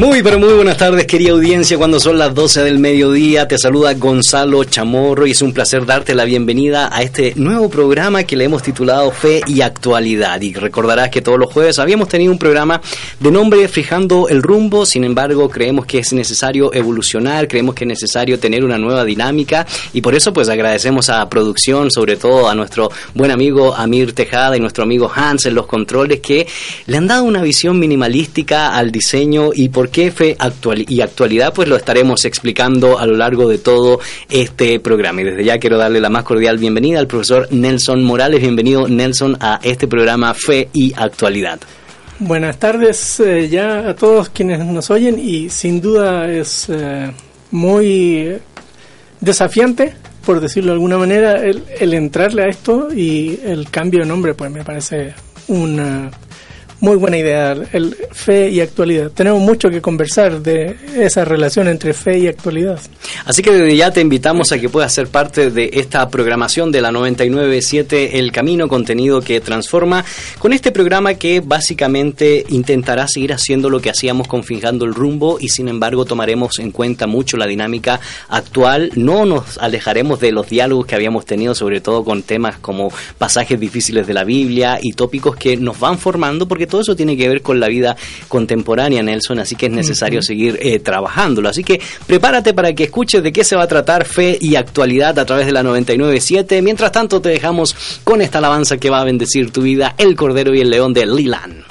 Muy, pero muy buenas tardes, querida audiencia. Cuando son las 12 del mediodía, te saluda Gonzalo Chamorro y es un placer darte la bienvenida a este nuevo programa que le hemos titulado Fe y Actualidad. Y recordarás que todos los jueves habíamos tenido un programa de nombre Fijando el Rumbo. Sin embargo, creemos que es necesario evolucionar, creemos que es necesario tener una nueva dinámica y por eso, pues agradecemos a producción, sobre todo a nuestro buen amigo Amir Tejada y nuestro amigo Hans en los controles que le han dado una visión minimalística al diseño y por qué fe actual y actualidad, pues lo estaremos explicando a lo largo de todo este programa. Y desde ya quiero darle la más cordial bienvenida al profesor Nelson Morales. Bienvenido, Nelson, a este programa Fe y Actualidad. Buenas tardes eh, ya a todos quienes nos oyen y sin duda es eh, muy desafiante, por decirlo de alguna manera, el, el entrarle a esto y el cambio de nombre, pues me parece una muy buena idea, el fe y actualidad. Tenemos mucho que conversar de esa relación entre fe y actualidad. Así que desde ya te invitamos a que puedas ser parte de esta programación de la 997 El Camino, contenido que transforma, con este programa que básicamente intentará seguir haciendo lo que hacíamos con Fijando el Rumbo y sin embargo tomaremos en cuenta mucho la dinámica actual. No nos alejaremos de los diálogos que habíamos tenido, sobre todo con temas como pasajes difíciles de la Biblia y tópicos que nos van formando porque todo eso tiene que ver con la vida contemporánea, Nelson, así que es necesario seguir eh, trabajándolo. Así que prepárate para que escuches de qué se va a tratar fe y actualidad a través de la 997. Mientras tanto, te dejamos con esta alabanza que va a bendecir tu vida, El Cordero y el León de Lilan.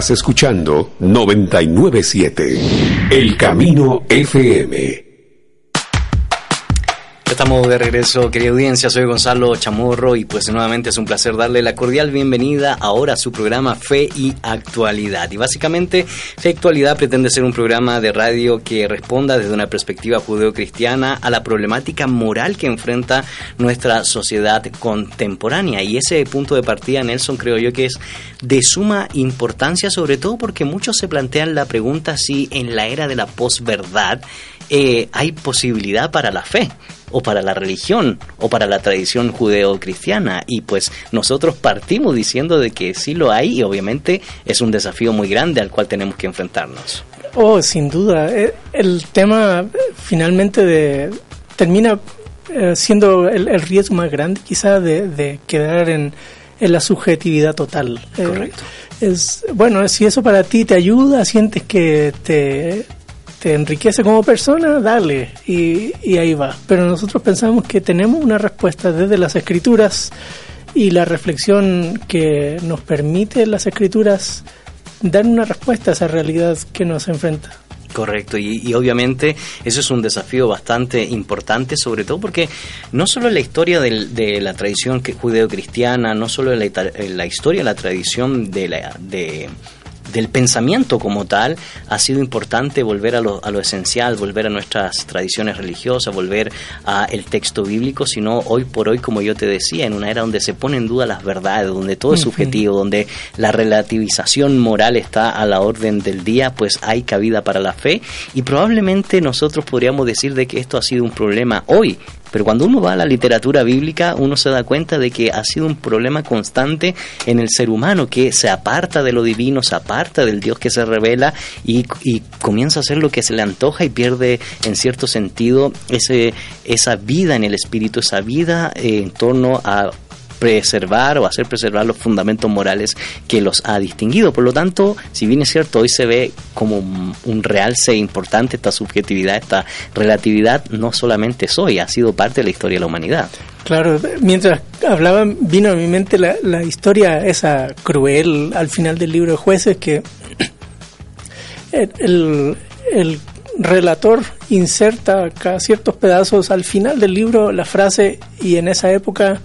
Estás escuchando 997 El Camino FM. De regreso, querida audiencia. Soy Gonzalo Chamorro y pues nuevamente es un placer darle la cordial bienvenida ahora a su programa Fe y Actualidad. Y básicamente Fe y Actualidad pretende ser un programa de radio que responda desde una perspectiva judeocristiana a la problemática moral que enfrenta nuestra sociedad contemporánea. Y ese punto de partida, Nelson, creo yo que es de suma importancia, sobre todo porque muchos se plantean la pregunta si en la era de la posverdad eh, hay posibilidad para la fe o para la religión o para la tradición judeo-cristiana y pues nosotros partimos diciendo de que sí lo hay y obviamente es un desafío muy grande al cual tenemos que enfrentarnos. Oh, sin duda. Eh, el tema finalmente de, termina eh, siendo el, riesgo más grande quizá de, quedar en, en, la subjetividad total. Correcto. es, bueno, si eso para ti te ayuda, sientes que te te enriquece como persona, dale, y, y ahí va. Pero nosotros pensamos que tenemos una respuesta desde las escrituras y la reflexión que nos permite las escrituras dar una respuesta a esa realidad que nos enfrenta. Correcto, y, obviamente eso es un desafío bastante importante, sobre todo porque no solo la historia de la tradición judeo-cristiana, no solo la, la historia, la tradición de, la, de del pensamiento como tal, ha sido importante volver a lo, a lo esencial, volver a nuestras tradiciones religiosas, volver a el texto bíblico, sino hoy por hoy, como yo te decía, en una era donde se pone en duda las verdades, donde todo es subjetivo, donde la relativización moral está a la orden del día, pues hay cabida para la fe. Y probablemente nosotros podríamos decir de que esto ha sido un problema hoy pero cuando uno va a la literatura bíblica, uno se da cuenta de que ha sido un problema constante en el ser humano, que se aparta de lo divino, se aparta del Dios que se revela y, comienza a hacer lo que se le antoja y pierde en cierto sentido ese, esa vida en el espíritu, esa vida eh, en torno a preservar o hacer preservar los fundamentos morales que los ha distinguido. Por lo tanto, si bien es cierto, hoy se ve como un realce importante esta subjetividad, esta relatividad, no solamente es hoy, ha sido parte de la historia de la humanidad. Claro, mientras hablaban, vino a mi mente la, la historia esa cruel al final del libro de jueces que el, el relator inserta ciertos pedazos al final del libro la frase y en esa época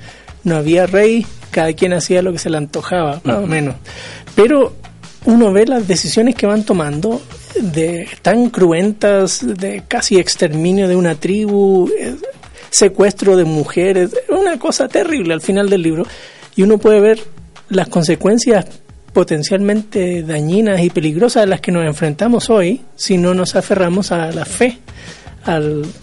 no había rey, cada quien hacía lo que se le antojaba, más o menos. Pero uno ve las decisiones que van tomando de tan cruentas, de casi exterminio de una tribu, eh, secuestro de mujeres, una cosa terrible al final del libro. Y uno puede ver las consecuencias potencialmente dañinas y peligrosas a las que nos enfrentamos hoy si no nos aferramos a la fe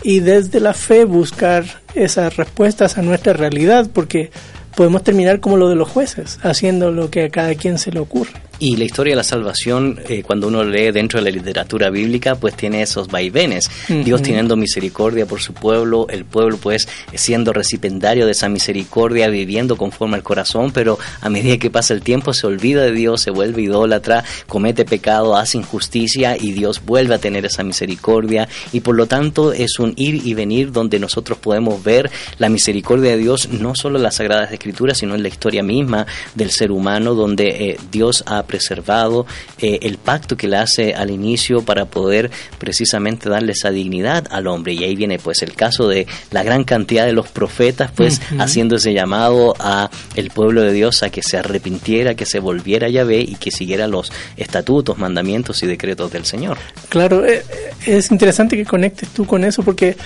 y desde la fe buscar esas respuestas a nuestra realidad, porque podemos terminar como lo de los jueces, haciendo lo que a cada quien se le ocurre. Y la historia de la salvación, eh, cuando uno lee dentro de la literatura bíblica, pues tiene esos vaivenes. Dios teniendo misericordia por su pueblo, el pueblo pues siendo recipendario de esa misericordia, viviendo conforme al corazón, pero a medida que pasa el tiempo se olvida de Dios, se vuelve idólatra, comete pecado, hace injusticia y Dios vuelve a tener esa misericordia. Y por lo tanto es un ir y venir donde nosotros podemos ver la misericordia de Dios no solo en las Sagradas Escrituras, sino en la historia misma del ser humano, donde eh, Dios ha preservado eh, el pacto que le hace al inicio para poder precisamente darle esa dignidad al hombre. Y ahí viene pues el caso de la gran cantidad de los profetas pues haciendo ese llamado a el pueblo de Dios a que se arrepintiera, que se volviera a Yahvé y que siguiera los estatutos, mandamientos y decretos del Señor. Claro, eh, es interesante que conectes tú con eso porque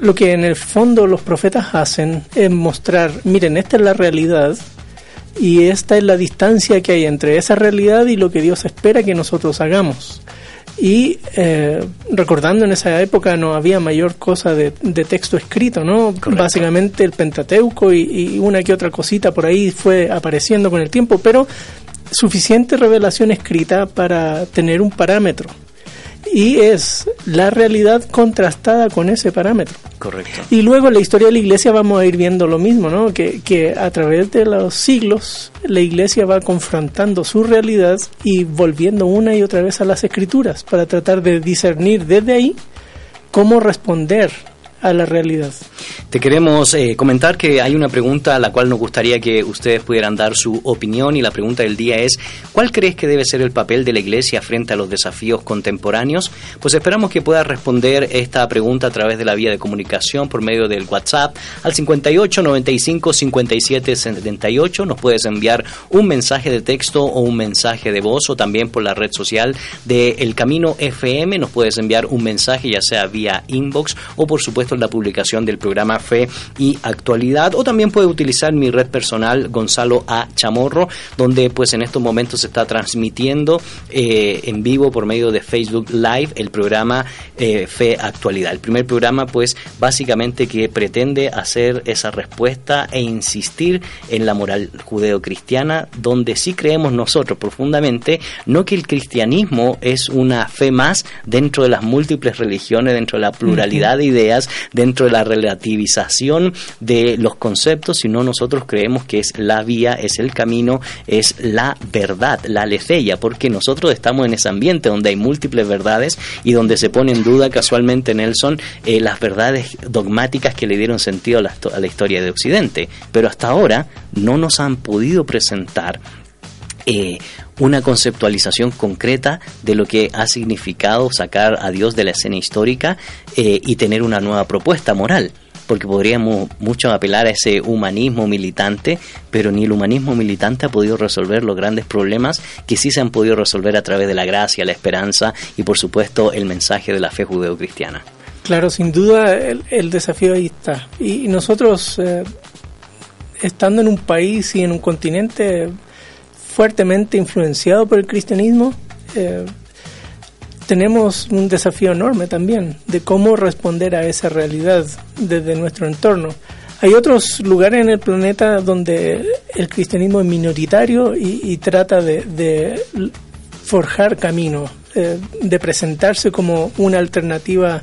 lo que en el fondo los profetas hacen es mostrar, miren, esta es la realidad, y esta es la distancia que hay entre esa realidad y lo que Dios espera que nosotros hagamos. Y eh, recordando en esa época no había mayor cosa de, texto escrito, ¿no? Básicamente el Pentateuco y, una que otra cosita por ahí fue apareciendo con el tiempo, pero suficiente revelación escrita para tener un parámetro y es la realidad contrastada con ese parámetro. Correcto. Y luego en la historia de la iglesia vamos a ir viendo lo mismo, ¿no? Que, que a través de los siglos la iglesia va confrontando su realidad y volviendo una y otra vez a las escrituras para tratar de discernir desde ahí cómo responder a la realidad. Te queremos eh, comentar que hay una pregunta a la cual nos gustaría que ustedes pudieran dar su opinión y la pregunta del día es ¿cuál crees que debe ser el papel de la Iglesia frente a los desafíos contemporáneos? Pues esperamos que puedas responder esta pregunta a través de la vía de comunicación por medio del WhatsApp al 58 95 57 78. Nos puedes enviar un mensaje de texto o un mensaje de voz o también por la red social de El Camino FM. Nos puedes enviar un mensaje ya sea vía inbox o por supuesto en la publicación del programa Fe y Actualidad o también puede utilizar mi red personal Gonzalo A. Chamorro donde pues en estos momentos se está transmitiendo eh, en vivo por medio de Facebook Live el programa eh, Fe Actualidad. El primer programa pues básicamente que pretende hacer esa respuesta e insistir en la moral judeocristiana donde sí creemos nosotros profundamente no que el cristianismo es una fe más dentro de las múltiples religiones, dentro de la pluralidad de ideas, dentro de la relativización de los conceptos, sino nosotros creemos que es la vía, es el camino, es la verdad, la aletheia, porque nosotros estamos en ese ambiente donde hay múltiples verdades y donde se pone en duda casualmente Nelson eh, las verdades dogmáticas que le dieron sentido a la, a la historia de Occidente. Pero hasta ahora no nos han podido presentar eh, una conceptualización concreta de lo que ha significado sacar a Dios de la escena histórica eh, y tener una nueva propuesta moral. Porque podríamos mucho apelar a ese humanismo militante, pero ni el humanismo militante ha podido resolver los grandes problemas que sí se han podido resolver a través de la gracia, la esperanza y por supuesto el mensaje de la fe judeocristiana. Claro, sin duda el, desafío ahí está. Y nosotros, eh, estando en un país y en un continente fuertemente influenciado por el cristianismo, eh, tenemos un desafío enorme también de cómo responder a esa realidad desde nuestro entorno. Hay otros lugares en el planeta donde el cristianismo es minoritario y, trata de, forjar camino, eh, de presentarse como una alternativa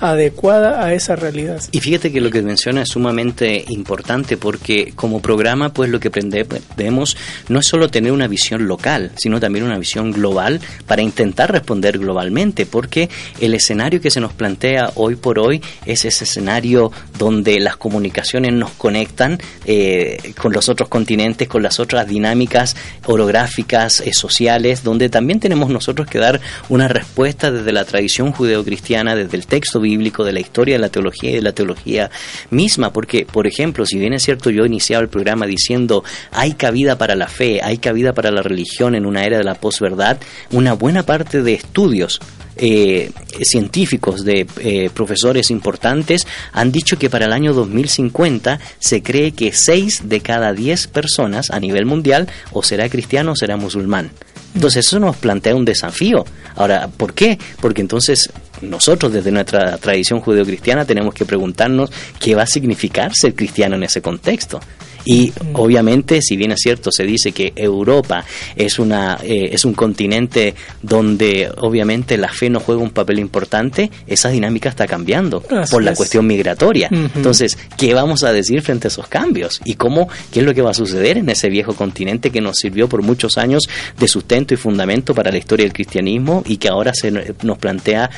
adecuada a esa realidad. Y fíjate que lo que menciona es sumamente importante porque como programa pues lo que debemos no es solo tener una visión local, sino también una visión global para intentar responder globalmente porque el escenario que se nos plantea hoy por hoy es ese escenario donde las comunicaciones nos conectan eh, con los otros continentes, con las otras dinámicas orográficas, eh, sociales, donde también tenemos nosotros que dar una respuesta desde la tradición judeocristiana, desde el texto bíblico, bíblico, de la historia de la teología y de la teología misma, porque, por ejemplo, si bien es cierto, yo he iniciado el programa diciendo hay cabida para la fe, hay cabida para la religión en una era de la posverdad, una buena parte de estudios eh, científicos, de eh, profesores importantes, han dicho que para el año 2050 se cree que 6 de cada 10 personas a nivel mundial o será cristiano o será musulmán. Entonces eso nos plantea un desafío. Ahora, ¿por qué? Porque entonces nosotros desde nuestra tradición judeocristiana tenemos que preguntarnos qué va a significar ser cristiano en ese contexto. Y obviamente, si bien es cierto, se dice que Europa es, una, eh, es un continente donde obviamente la fe no juega un papel importante, esa dinámica está cambiando por la cuestión migratoria. Entonces, ¿qué vamos a decir frente a esos cambios? ¿Y cómo, qué es lo que va a suceder en ese viejo continente que nos sirvió por muchos años de sustento y fundamento para la historia del cristianismo y que ahora se nos plantea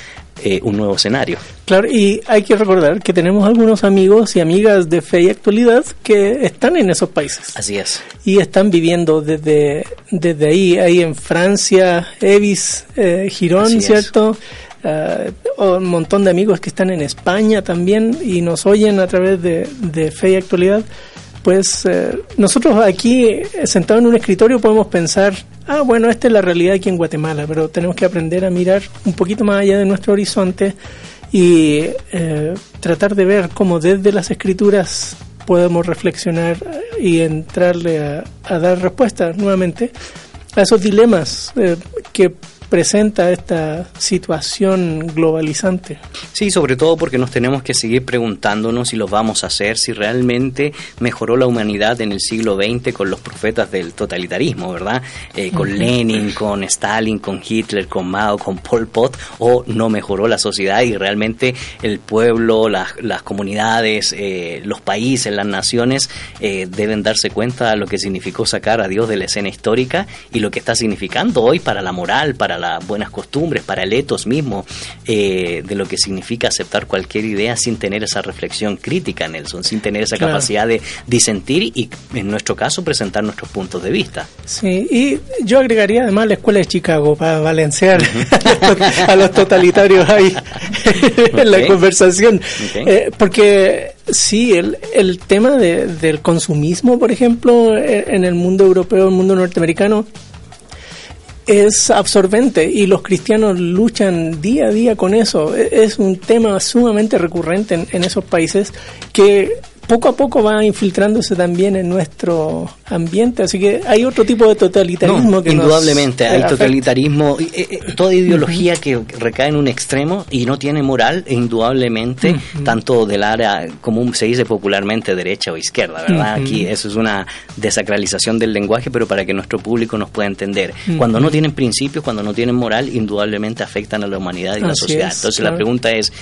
eh, un nuevo escenario. Claro, y hay que recordar que tenemos algunos amigos y amigas de fe y actualidad que están en esos países. Así es. Y están viviendo desde, desde ahí, ahí en Francia, Evis, eh, Girón, ¿cierto? Uh, un montón de amigos que están en España también y nos oyen a través de, de Fe y Actualidad pues eh, nosotros aquí, eh, sentados en un escritorio, podemos pensar, ah, bueno, esta es la realidad aquí en Guatemala, pero tenemos que aprender a mirar un poquito más allá de nuestro horizonte y eh, tratar de ver cómo desde las escrituras podemos reflexionar y entrarle a, a dar respuestas nuevamente a esos dilemas que presenta esta situación globalizante. Sí, sobre todo porque nos tenemos que seguir preguntándonos si lo vamos a hacer, si realmente mejoró la humanidad en el siglo XX con los profetas del totalitarismo, ¿verdad? Eh, con Lenin, con Stalin, con Hitler, con Mao, con Pol Pot, o no mejoró la sociedad y realmente el pueblo, las, comunidades, eh, los países, las naciones eh, deben darse cuenta de lo que significó sacar a Dios de la escena histórica y lo que está significando hoy para la moral, para las buenas costumbres, para el etos mismo, eh, de lo que significa aceptar cualquier idea sin tener esa reflexión crítica, Nelson, sin tener esa capacidad de disentir y, en nuestro caso, presentar nuestros puntos de vista. Sí, y yo agregaría además la escuela de Chicago para balancear a los totalitarios ahí en la conversación. Eh, porque sí, el, el tema del consumismo, por ejemplo, eh, en el mundo europeo, el mundo norteamericano, es absorbente y los cristianos luchan día a día con eso. E, es un tema sumamente recurrente en, en esos países que poco a poco va infiltrándose también en nuestro ambiente, así que hay otro tipo de totalitarismo que indudablemente hay totalitarismo, eh, eh, toda ideología que recae en un extremo y no tiene moral, indudablemente, tanto del área, como se dice popularmente, derecha o izquierda, ¿verdad? Aquí eso es una desacralización del lenguaje, pero para que nuestro público nos pueda entender. Cuando no tienen principios, cuando no tienen moral, indudablemente afectan a la humanidad y la sociedad. Entonces la pregunta es,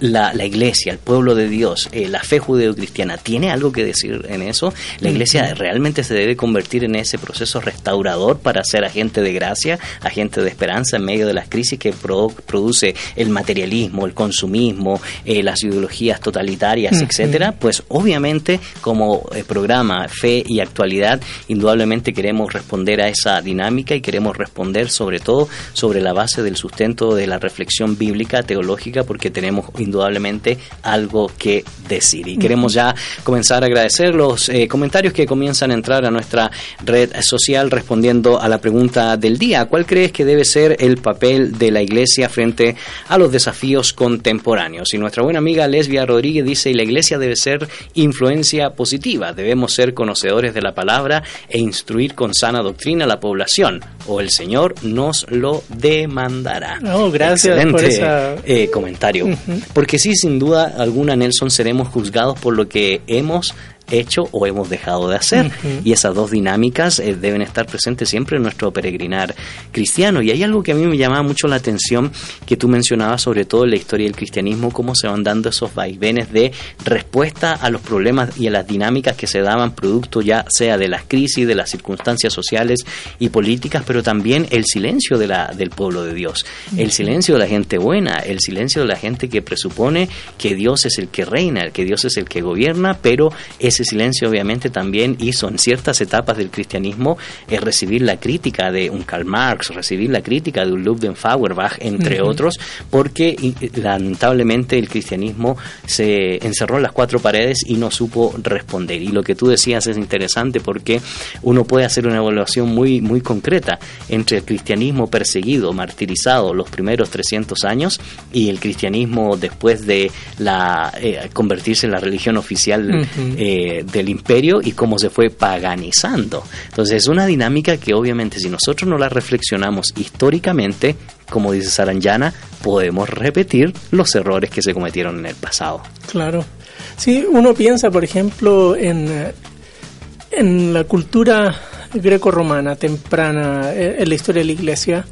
la, la, iglesia, el pueblo de Dios, eh, la fe judeocristiana, ¿tiene algo que decir en eso? ¿La iglesia realmente se debe convertir en ese proceso restaurador para ser agente de gracia, agente de esperanza en medio de las crisis que produce el materialismo, el consumismo, eh, las ideologías totalitarias, etcétera? Pues obviamente como eh, programa Fe y Actualidad, indudablemente queremos responder a esa dinámica y queremos responder sobre todo sobre la base del sustento de la reflexión bíblica, teológica, porque tenemos indudablemente algo que decir. Y queremos ya comenzar a agradecer los eh, comentarios que comienzan a entrar a nuestra red social respondiendo a la pregunta del día. ¿Cuál crees que debe ser el papel de la iglesia frente a los desafíos contemporáneos? Y nuestra buena amiga Lesbia Rodríguez dice, y la iglesia debe ser influencia positiva, debemos ser conocedores de la palabra e instruir con sana doctrina a la población, o el Señor nos lo demandará. Oh, gracias por esa... Eh, comentario. Porque sí, sin duda alguna, Nelson, seremos juzgados por lo que hemos hecho o hemos dejado de hacer. Y esas dos dinámicas eh, deben estar presentes siempre en nuestro peregrinar cristiano. Y hay algo que a mí me llamaba mucho la atención que tú mencionabas, sobre todo en la historia del cristianismo, cómo se van dando esos vaivenes de respuesta a los problemas y a las dinámicas que se daban producto ya sea de las crisis, de las circunstancias sociales y políticas, pero también el silencio de la, del pueblo de Dios, el silencio de la gente buena, el silencio de la gente que presupone que Dios es el que reina, que Dios es el que gobierna, pero es ese silencio obviamente también hizo en ciertas etapas del cristianismo es recibir la crítica de un Karl Marx, recibir la crítica de un Ludwig Feuerbach, entre otros, porque lamentablemente el cristianismo se encerró en las cuatro paredes y no supo responder. Y lo que tú decías es interesante porque uno puede hacer una evaluación muy, muy concreta entre el cristianismo perseguido, martirizado los primeros 300 años y el cristianismo después de la eh, convertirse en la religión oficial del imperio y cómo se fue paganizando. Entonces es una dinámica que obviamente si nosotros no la reflexionamos históricamente, como dice Saranjana, podemos repetir los errores que se cometieron en el pasado. Claro. Sí, uno piensa, por ejemplo, en, en la cultura greco-romana temprana, eh, en la historia de la iglesia,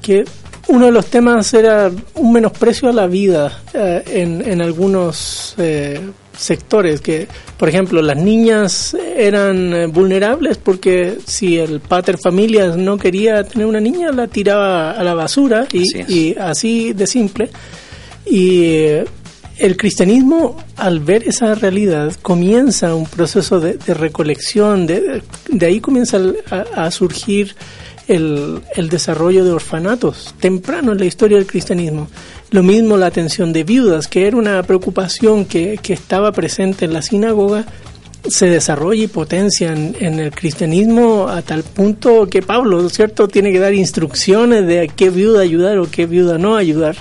que uno de los temas era un menosprecio a la vida eh, en, en, algunos eh, sectores que, por ejemplo, las niñas eran eh, vulnerables porque si el pater familias no quería tener una niña, la tiraba a la basura y así, de simple. Y eh, el cristianismo, al ver esa realidad, comienza un proceso de, recolección, de, de, ahí comienza a, surgir el, desarrollo de orfanatos temprano en la historia del cristianismo. Lo mismo la atención de viudas, que era una preocupación que, que estaba presente en la sinagoga, se desarrolla y potencia en, el cristianismo a tal punto que Pablo, ¿cierto?, tiene que dar instrucciones de qué viuda ayudar o qué viuda no ayudar.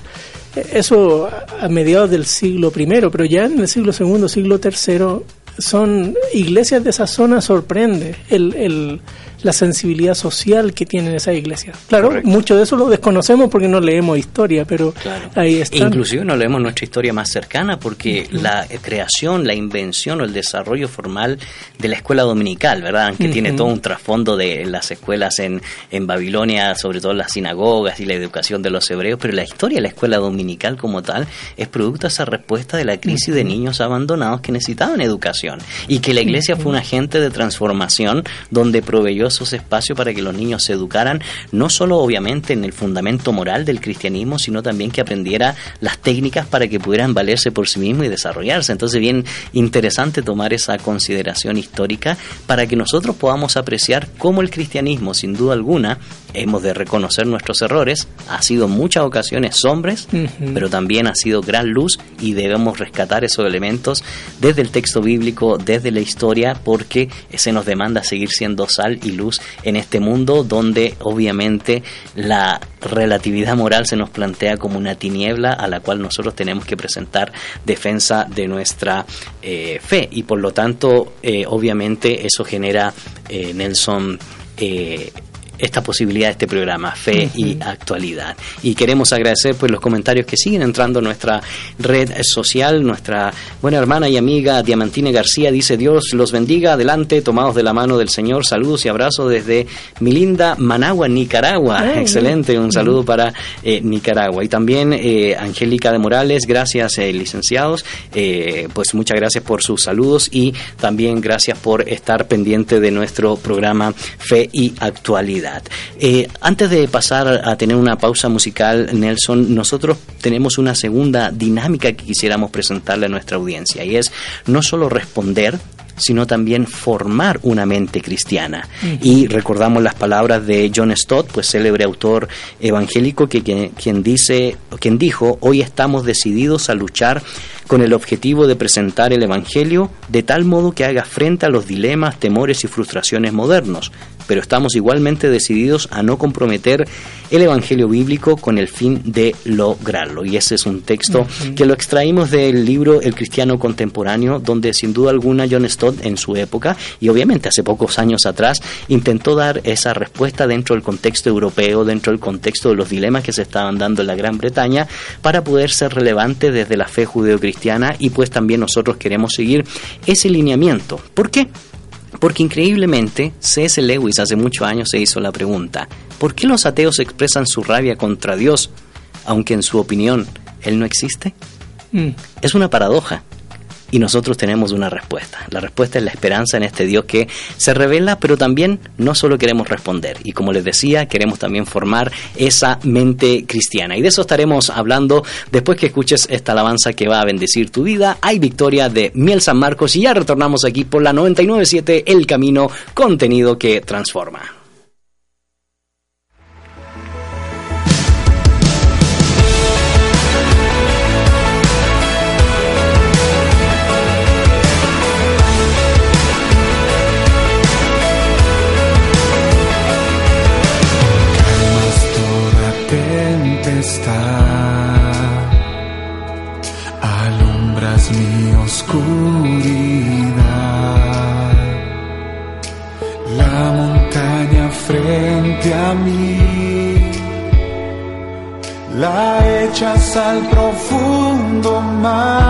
Eso a mediados del siglo I, pero ya en el siglo II, siglo III, son iglesias de esa zona sorprende el, el la sensibilidad social que tienen esas iglesias. Claro, mucho de eso lo desconocemos porque no leemos historia, pero ahí está. Inclusive no leemos nuestra historia más cercana porque la creación, la invención o el desarrollo formal de la escuela dominical, ¿verdad? Aunque tiene todo un trasfondo de las escuelas en, en Babilonia, sobre todo las sinagogas y la educación de los hebreos, pero la historia de la escuela dominical como tal es producto de esa respuesta de la crisis de niños abandonados que necesitaban educación y que la iglesia fue un agente de transformación donde proveyó esos espacios para que los niños se educaran, no solo obviamente en el fundamento moral del cristianismo, sino también que aprendiera las técnicas para que pudieran valerse por sí mismos y desarrollarse. Entonces, bien interesante tomar esa consideración histórica para que nosotros podamos apreciar cómo el cristianismo, sin duda alguna, hemos de reconocer nuestros errores, ha sido en muchas ocasiones sombres, pero también ha sido gran luz y debemos rescatar esos elementos desde el texto bíblico, desde la historia, porque se nos demanda seguir siendo sal y luz en este mundo donde obviamente la relatividad moral se nos plantea como una tiniebla a la cual nosotros tenemos que presentar defensa de nuestra eh, fe. Y por lo tanto eh, obviamente eso genera eh, Nelson esta posibilidad de este programa, Fe y Actualidad. Y queremos agradecer pues los comentarios que siguen entrando en nuestra red social. Nuestra buena hermana y amiga Diamantine García dice Dios los bendiga, adelante, tomados de la mano del Señor. Saludos y abrazos desde mi linda Managua, Nicaragua. Excelente, un saludo para eh, Nicaragua. Y también eh, Angélica de Morales, gracias eh, licenciados. pues muchas gracias por sus saludos y también gracias por estar pendiente de nuestro programa Fe y Actualidad. Eh, antes de pasar a tener una pausa musical, Nelson, nosotros tenemos una segunda dinámica que quisiéramos presentarle a nuestra audiencia y es no solo responder, sino también formar una mente cristiana. Y recordamos las palabras de John Stott, pues célebre autor evangélico, que quien, dice, quien dijo, hoy estamos decididos a luchar con el objetivo de presentar el Evangelio de tal modo que haga frente a los dilemas, temores y frustraciones modernos, pero estamos igualmente decididos a no comprometer el Evangelio bíblico con el fin de lograrlo. Y ese es un texto que lo extraímos del libro El Cristiano Contemporáneo, donde sin duda alguna John Stott en su época, y obviamente hace pocos años atrás, intentó dar esa respuesta dentro del contexto europeo, dentro del contexto de los dilemas que se estaban dando en la Gran Bretaña, para poder ser relevante desde la fe judeocristiana y pues también nosotros queremos seguir ese lineamiento. ¿Por qué? Porque increíblemente, C.S. Lewis hace muchos años se hizo la pregunta, ¿por qué los ateos expresan su rabia contra Dios, aunque en su opinión Él no existe? Mm. Es una paradoja y nosotros tenemos una respuesta. La respuesta es la esperanza en este Dios que se revela, pero también no solo queremos responder. Y como les decía, queremos también formar esa mente cristiana. Y de eso estaremos hablando después que escuches esta alabanza que va a bendecir tu vida. Hay victoria de Miel San Marcos y ya retornamos aquí por la 997 El Camino, contenido que transforma. Alumbras mi oscuridad. La montaña frente a mí. La echas al profundo mar.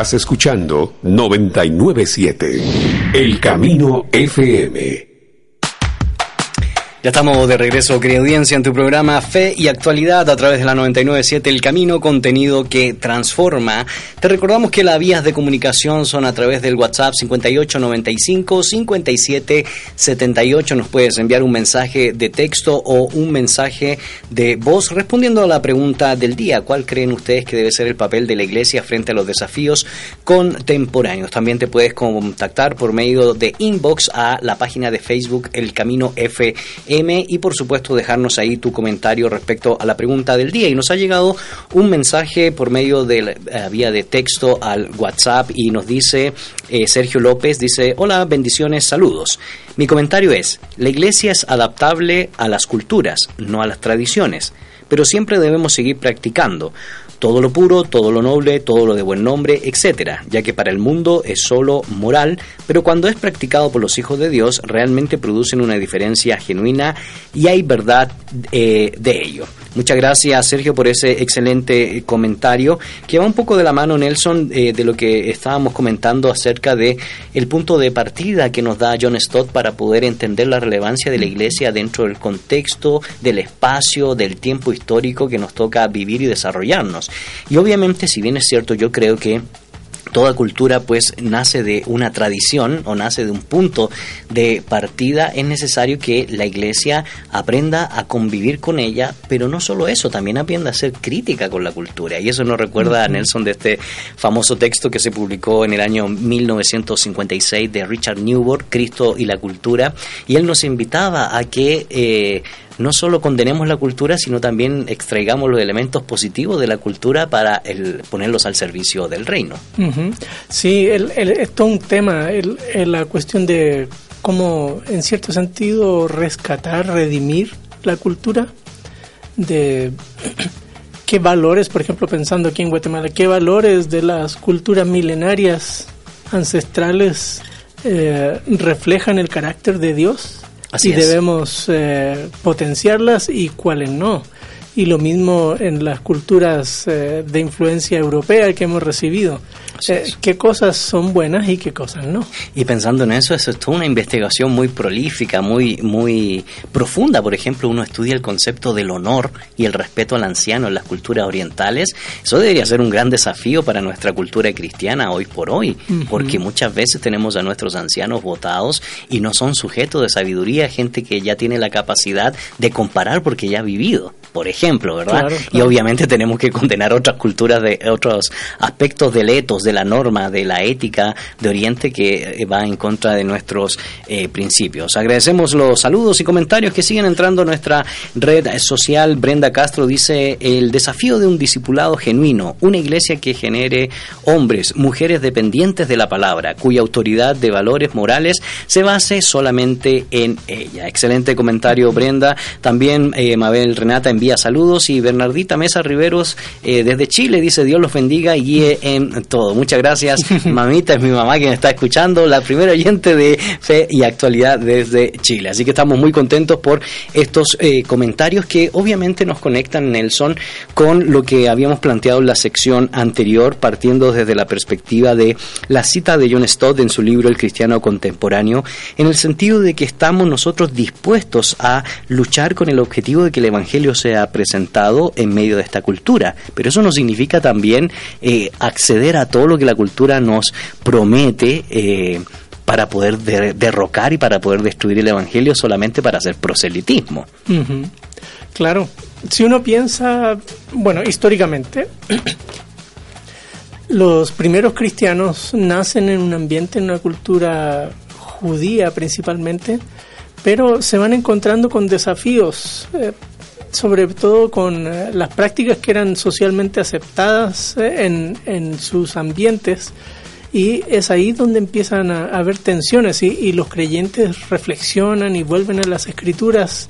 Estás escuchando 997 El Camino FM. Ya estamos de regreso, querida audiencia, en tu programa Fe y Actualidad a través de la 997 El Camino, contenido que transforma. Te recordamos que las vías de comunicación son a través del WhatsApp 5895 5778. Nos puedes enviar un mensaje de texto o un mensaje de voz respondiendo a la pregunta del día. ¿Cuál creen ustedes que debe ser el papel de la Iglesia frente a los desafíos contemporáneos? También te puedes contactar por medio de inbox a la página de Facebook El Camino F y por supuesto dejarnos ahí tu comentario respecto a la pregunta del día. Y nos ha llegado un mensaje por medio de la eh, vía de texto al WhatsApp y nos dice eh, Sergio López, dice, hola, bendiciones, saludos. Mi comentario es, la iglesia es adaptable a las culturas, no a las tradiciones, pero siempre debemos seguir practicando todo lo puro, todo lo noble, todo lo de buen nombre, etcétera, ya que para el mundo es solo moral, pero cuando es practicado por los hijos de Dios realmente producen una diferencia genuina y hay verdad eh, de ello. Muchas gracias Sergio por ese excelente comentario que va un poco de la mano Nelson eh, de lo que estábamos comentando acerca de el punto de partida que nos da John Stott para poder entender la relevancia de la iglesia dentro del contexto, del espacio, del tiempo histórico que nos toca vivir y desarrollarnos. Y obviamente, si bien es cierto, yo creo que toda cultura pues nace de una tradición o nace de un punto de partida, es necesario que la iglesia aprenda a convivir con ella, pero no solo eso, también aprenda a ser crítica con la cultura. Y eso nos recuerda a Nelson de este famoso texto que se publicó en el año 1956 de Richard Newborn, Cristo y la cultura, y él nos invitaba a que eh, no solo condenemos la cultura, sino también extraigamos los elementos positivos de la cultura para el, ponerlos al servicio del reino. Sí, el, es un tema, la cuestión de cómo, en cierto sentido, rescatar, redimir la cultura, de qué valores, por ejemplo, pensando aquí en Guatemala, qué valores de las culturas milenarias ancestrales eh, reflejan el carácter de Dios y debemos eh, potenciarlas y cuáles no. Y lo mismo en las culturas eh, de influencia europea que hemos recibido. Eh, qué cosas son buenas y qué cosas no. Y pensando en eso, eso es toda una investigación muy prolífica, muy, muy profunda. Por ejemplo, uno estudia el concepto del honor y el respeto al anciano en las culturas orientales. Eso debería ser un gran desafío para nuestra cultura cristiana hoy por hoy, porque muchas veces tenemos a nuestros ancianos votados y no son sujetos de sabiduría, gente que ya tiene la capacidad de comparar porque ya ha vivido por ejemplo, ¿verdad? Y obviamente tenemos que condenar otras culturas de otros aspectos del etos, de la norma, de la ética de Oriente que eh, va en contra de nuestros eh, principios. Agradecemos los saludos y comentarios que siguen entrando a nuestra red social. Brenda Castro dice, el desafío de un discipulado genuino, una iglesia que genere hombres, mujeres dependientes de la palabra, cuya autoridad de valores morales se base solamente en ella. Excelente comentario, Brenda. También eh, Mabel Renata envía saludos y Bernardita Mesa Riveros desde Chile dice Dios los bendiga y guíe en todo. Muchas gracias, mamita, es mi mamá quien está escuchando, la primera oyente de Fe y Actualidad desde Chile. Así que estamos muy contentos por estos eh, comentarios que obviamente nos conectan, Nelson, con lo que habíamos planteado en la sección anterior, partiendo desde la perspectiva de la cita de John Stott en su libro El Cristiano Contemporáneo, en el sentido de que estamos nosotros dispuestos a luchar con el objetivo de que el Evangelio sea presentado en medio de esta cultura. Pero eso no significa también eh, acceder a todo lo que la cultura nos promete eh, para poder derrocar y para poder destruir el Evangelio solamente para hacer proselitismo. Claro, si uno piensa, bueno, históricamente, los primeros cristianos nacen en un ambiente, en una cultura judía principalmente, pero se van encontrando con desafíos. Eh, sobre todo con eh, las prácticas que eran socialmente aceptadas eh, en, en, sus ambientes y es ahí donde empiezan a, haber tensiones y, los creyentes reflexionan y vuelven a las escrituras.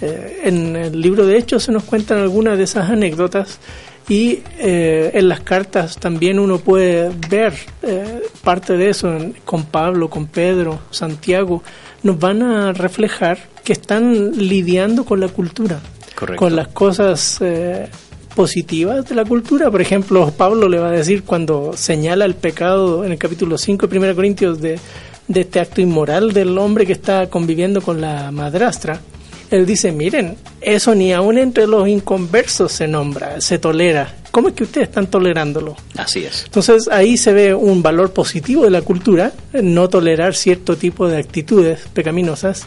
Eh, en el libro de Hechos se nos cuentan algunas de esas anécdotas y en las cartas también uno puede ver parte de eso con Pablo, con Pedro, Santiago, nos van a reflejar que están lidiando con la cultura con las cosas eh, positivas de la cultura. Por ejemplo, Pablo le va a decir cuando señala el pecado en el capítulo 5 de 1 Corintios de, de este acto inmoral del hombre que está conviviendo con la madrastra. Él dice, miren, eso ni aún entre los inconversos se nombra, se tolera. ¿Cómo es que ustedes están tolerándolo? Así es. Entonces ahí se ve un valor positivo de la cultura, no tolerar cierto tipo de actitudes pecaminosas,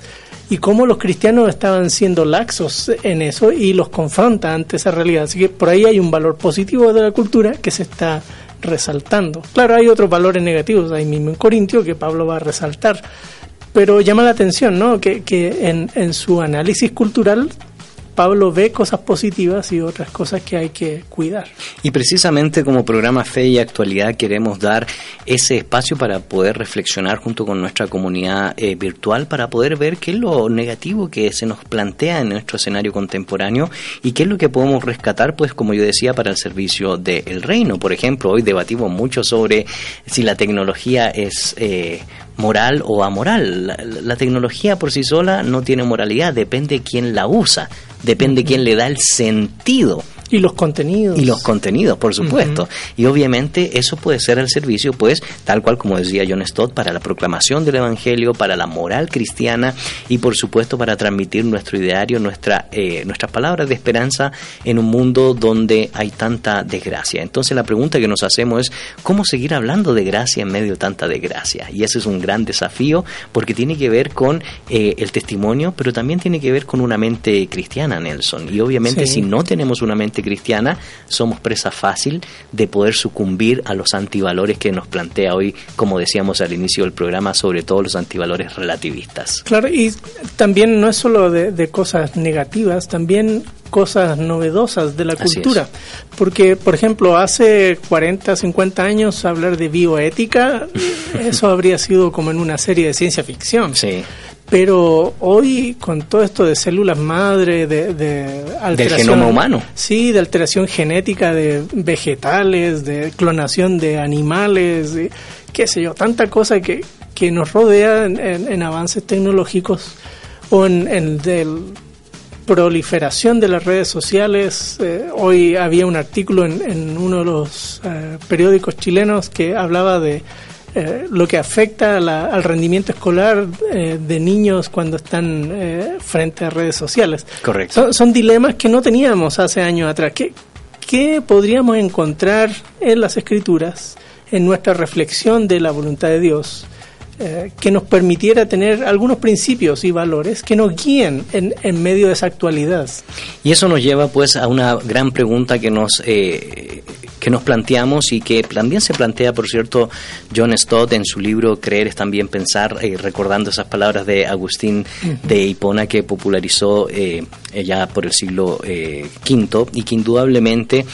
y cómo los cristianos estaban siendo laxos en eso y los confronta ante esa realidad. Así que por ahí hay un valor positivo de la cultura que se está resaltando. Claro, hay otros valores negativos ahí mismo en Corintio que Pablo va a resaltar, pero llama la atención ¿no? que, que en, en su análisis cultural Pablo ve cosas positivas y otras cosas que hay que cuidar. Y precisamente como programa Fe y Actualidad queremos dar ese espacio para poder reflexionar junto con nuestra comunidad eh, virtual para poder ver qué es lo negativo que se nos plantea en nuestro escenario contemporáneo y qué es lo que podemos rescatar, pues como yo decía, para el servicio del reino. Por ejemplo, hoy debatimos mucho sobre si la tecnología es... Eh, moral o amoral. La, la, tecnología por sí sola no tiene moralidad, depende de quién la usa, depende de quién le da el sentido. Y los contenidos. Y los contenidos, por supuesto. Uh -huh. Y obviamente eso puede ser al servicio, pues, tal cual como decía John Stott, para la proclamación del Evangelio, para la moral cristiana y, por supuesto, para transmitir nuestro ideario, nuestra, eh, nuestras palabras de esperanza en un mundo donde hay tanta desgracia. Entonces la pregunta que nos hacemos es, ¿cómo seguir hablando de gracia en medio de tanta desgracia? Y ese es un gran desafío porque tiene que ver con eh, el testimonio, pero también tiene que ver con una mente cristiana, Nelson. Y obviamente sí. si no tenemos una mente cristiana, somos presa fácil de poder sucumbir a los antivalores que nos plantea hoy, como decíamos al inicio del programa, sobre todo los antivalores relativistas. Claro, y también no es solo de, de cosas negativas, también cosas novedosas de la cultura. Porque, por ejemplo, hace 40, 50 años hablar de bioética, eso habría sido como en una serie de ciencia ficción. Sí. Pero hoy, con todo esto de células madre, de, de alteración. Del genoma humano. Sí, de alteración genética de vegetales, de clonación de animales, de, qué sé yo, tanta cosa que, que nos rodea en, en, en avances tecnológicos o en, en del proliferación de las redes sociales. Eh, hoy había un artículo en, en uno de los eh, periódicos chilenos que hablaba de eh, lo que afecta la, al rendimiento escolar eh, de niños cuando están eh, frente a redes sociales. Correcto. Son, son, dilemas que no teníamos hace años atrás. ¿Qué, ¿Qué podríamos encontrar en las escrituras, en nuestra reflexión de la voluntad de Dios? Eh, que nos permitiera tener algunos principios y valores que nos guíen en, en, medio de esa actualidad. Y eso nos lleva pues a una gran pregunta que nos eh, que nos planteamos y que también se plantea, por cierto, John Stott en su libro Creer es también pensar, eh, recordando esas palabras de Agustín de Hipona que popularizó ya por el siglo V y que indudablemente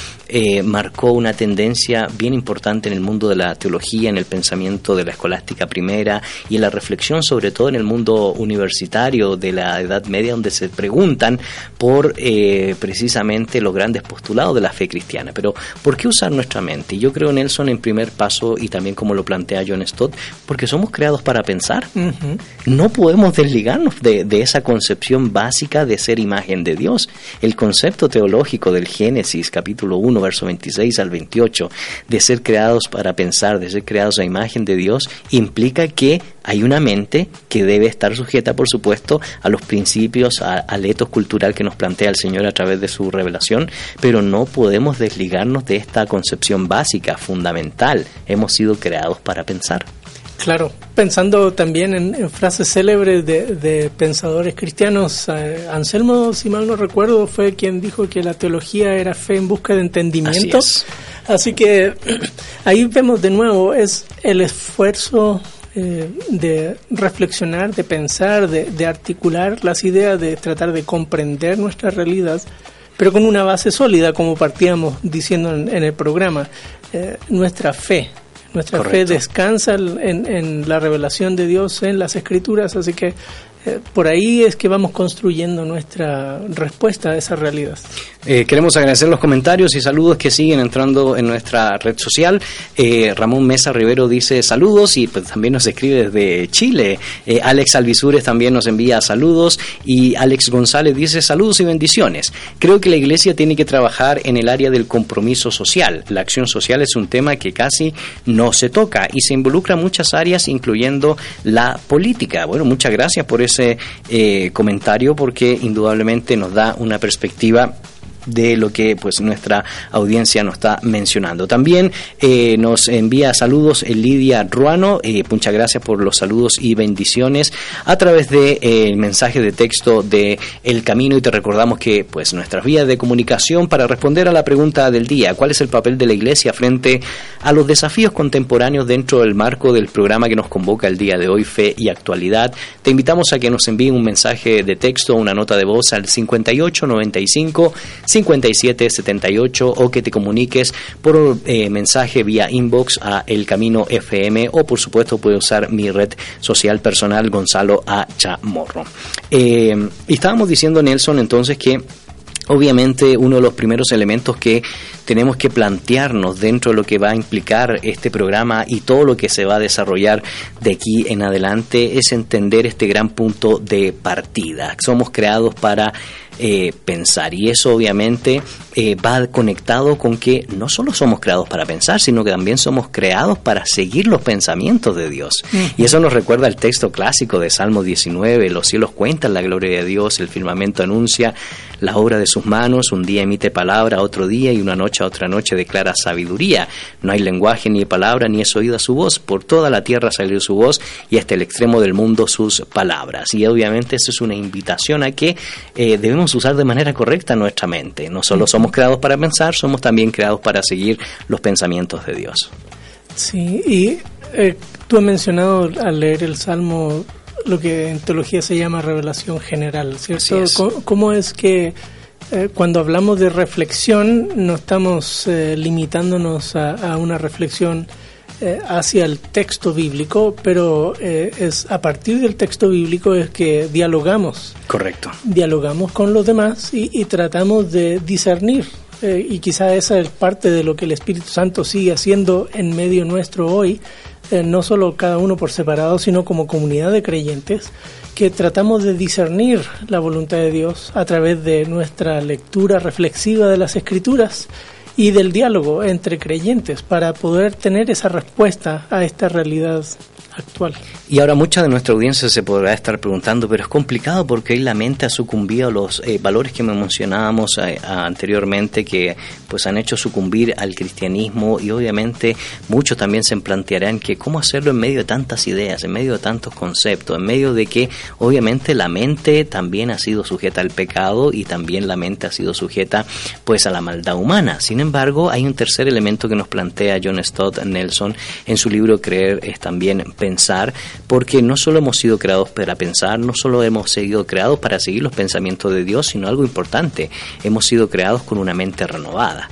marcó una tendencia bien importante en el mundo de la teología, en el pensamiento de la escolástica primera y en la reflexión, sobre todo en el mundo universitario de la Edad Media, donde se preguntan por eh, precisamente los grandes postulados de la fe cristiana. Pero, ¿por qué usar nuestra mente? Yo creo, Nelson, en primer paso, y también como lo plantea John Stott, porque somos creados para pensar. Uh -huh. No podemos desligarnos de, de esa concepción básica de ser imagen de Dios. El concepto teológico del Génesis, capítulo 1, verso 26 al 28, de ser creados para pensar, de ser creados a imagen de Dios, implica que hay una mente que debe estar sujeta, por supuesto, a los principios, a, al etos cultural que nos plantea el Señor a través de su revelación, pero no podemos desligarnos de esta concepción básica, fundamental. Hemos sido creados para pensar. Claro, pensando también en, en frases célebres de, de, pensadores cristianos, eh, Anselmo, si mal no recuerdo, fue quien dijo que la teología era fe en busca de entendimiento. Así, Así que ahí vemos de nuevo, es el esfuerzo eh, de reflexionar, de pensar, de, de, articular las ideas, de tratar de comprender nuestra realidad, pero con una base sólida, como partíamos diciendo en, en el programa, eh, nuestra fe. Nuestra Correcto. fe descansa en, en, la revelación de Dios en las escrituras, así que eh, por ahí es que vamos construyendo nuestra respuesta a esa realidad. Eh, queremos agradecer los comentarios y saludos que siguen entrando en nuestra red social. Eh, Ramón Mesa Rivero dice saludos y pues, también nos escribe desde Chile. Alex Alvisures también nos envía saludos y Alex González dice saludos y bendiciones. Creo que la iglesia tiene que trabajar en el área del compromiso social. La acción social es un tema que casi no se toca y se involucra en muchas áreas, incluyendo la política. Bueno, muchas gracias por ese eh, comentario porque indudablemente nos da una perspectiva de lo que pues nuestra audiencia nos está mencionando. También eh, nos envía saludos Lidia Ruano, eh, muchas gracias por los saludos y bendiciones a través de eh, mensaje de texto de El Camino y te recordamos que pues nuestras vías de comunicación para responder a la pregunta del día, ¿cuál es el papel de la Iglesia frente a los desafíos contemporáneos dentro del marco del programa que nos convoca el día de hoy, Fe y Actualidad? Te invitamos a que nos envíen un mensaje de texto una nota de voz al 5895 5778 o que te comuniques por eh, mensaje vía inbox a El Camino FM o por supuesto puedes usar mi red social personal Gonzalo A. Chamorro. Eh, y estábamos diciendo Nelson entonces que Obviamente uno de los primeros elementos que tenemos que plantearnos dentro de lo que va a implicar este programa y todo lo que se va a desarrollar de aquí en adelante es entender este gran punto de partida. Somos creados para eh, pensar. Y eso obviamente eh, va conectado con que no solo somos creados para pensar, sino que también somos creados para seguir los pensamientos de Dios. Y eso nos recuerda el texto clásico de Salmo 19, los cielos cuentan la gloria de Dios, el firmamento anuncia la obra de sus manos, un día emite palabra, otro día y una noche a otra noche declara sabiduría. No hay lenguaje ni palabra, ni es oída su voz. Por toda la tierra salió su voz y hasta el extremo del mundo sus palabras. Y obviamente eso es una invitación a que eh, debemos usar de manera correcta nuestra mente. No solo somos creados para pensar, somos también creados para seguir los pensamientos de Dios. Sí, y eh, tú has mencionado al leer el Salmo lo que en teología se llama revelación general, ¿cierto? ¿Cómo, es que eh, cuando hablamos de reflexión no estamos eh, limitándonos a, una reflexión eh, hacia el texto bíblico, pero eh, es a partir del texto bíblico es que dialogamos. Correcto. Dialogamos con los demás y, tratamos de discernir. Y quizá esa es parte de lo que el Espíritu Santo sigue haciendo en medio nuestro hoy, no solo cada uno por separado, sino como comunidad de creyentes, que tratamos de discernir la voluntad de Dios a través de nuestra lectura reflexiva de las Escrituras y del diálogo entre creyentes para poder tener esa respuesta a esta realidad actual. Y ahora mucha de nuestra audiencia se podrá estar preguntando, pero es complicado porque la mente ha sucumbido a los eh, valores que me mencionábamos eh, anteriormente que pues han hecho sucumbir al cristianismo y obviamente muchos también se plantearán que cómo hacerlo en medio de tantas ideas, en medio de tantos conceptos, en medio de que obviamente la mente también ha sido sujeta al pecado y también la mente ha sido sujeta pues a la maldad humana. Sin embargo, hay un tercer elemento que nos plantea John Stott Nelson en su libro Creer es también pensar, porque no solo hemos sido creados para pensar, no solo hemos sido creados para seguir los pensamientos de Dios, sino algo importante, hemos sido creados con una mente renovada.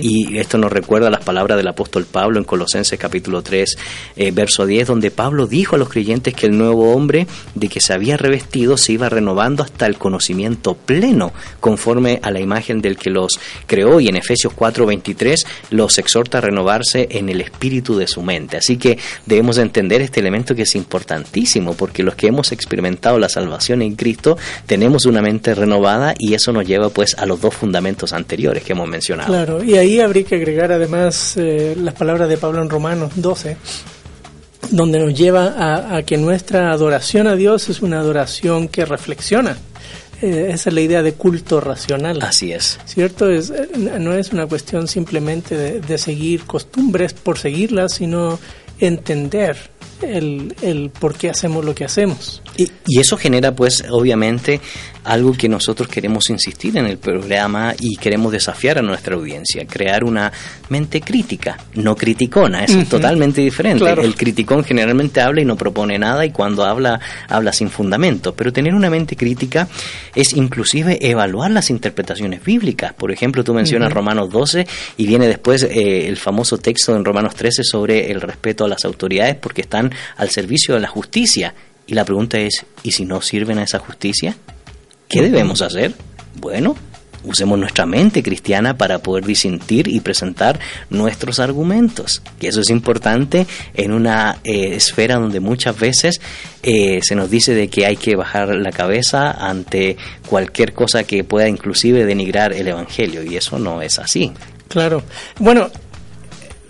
Y esto nos recuerda las palabras del apóstol Pablo en Colosenses capítulo 3, eh, verso 10, donde Pablo dijo a los creyentes que el nuevo hombre de que se había revestido se iba renovando hasta el conocimiento pleno, conforme a la imagen del que los creó. Y en Efesios 4:23 los exhorta a renovarse en el espíritu de su mente. Así que debemos entender este elemento que es importantísimo, porque los que hemos experimentado la salvación en Cristo tenemos una mente renovada y eso nos lleva pues a los dos fundamentos anteriores que hemos mencionado. Claro, y ahí habría que agregar además eh, las palabras de Pablo en Romanos 12 donde nos lleva a, a, que nuestra adoración a Dios es una adoración que reflexiona. Eh, esa es la idea de culto racional. Así es. ¿Cierto? Es, eh, no es una cuestión simplemente de, de seguir costumbres por seguirlas, sino entender el, el por qué hacemos lo que hacemos. Y, y, eso genera, pues, obviamente, algo que nosotros queremos insistir en el programa y queremos desafiar a nuestra audiencia, crear una mente crítica, no criticona, es totalmente diferente. El criticón generalmente habla y no propone nada y cuando habla, habla sin fundamento, pero tener una mente crítica es inclusive evaluar las interpretaciones bíblicas. Por ejemplo, tú mencionas Romanos 12 y viene después eh, el famoso texto en Romanos 13 sobre el respeto a las autoridades porque están al servicio de la justicia Y la pregunta es, ¿y si no sirven a esa justicia? ¿Qué debemos hacer? Bueno, usemos nuestra mente cristiana para poder disentir y presentar nuestros argumentos. Que eso es importante en una eh, esfera donde muchas veces eh, se nos dice de que hay que bajar la cabeza ante cualquier cosa que pueda inclusive denigrar el Evangelio y eso no es así. Claro. Bueno,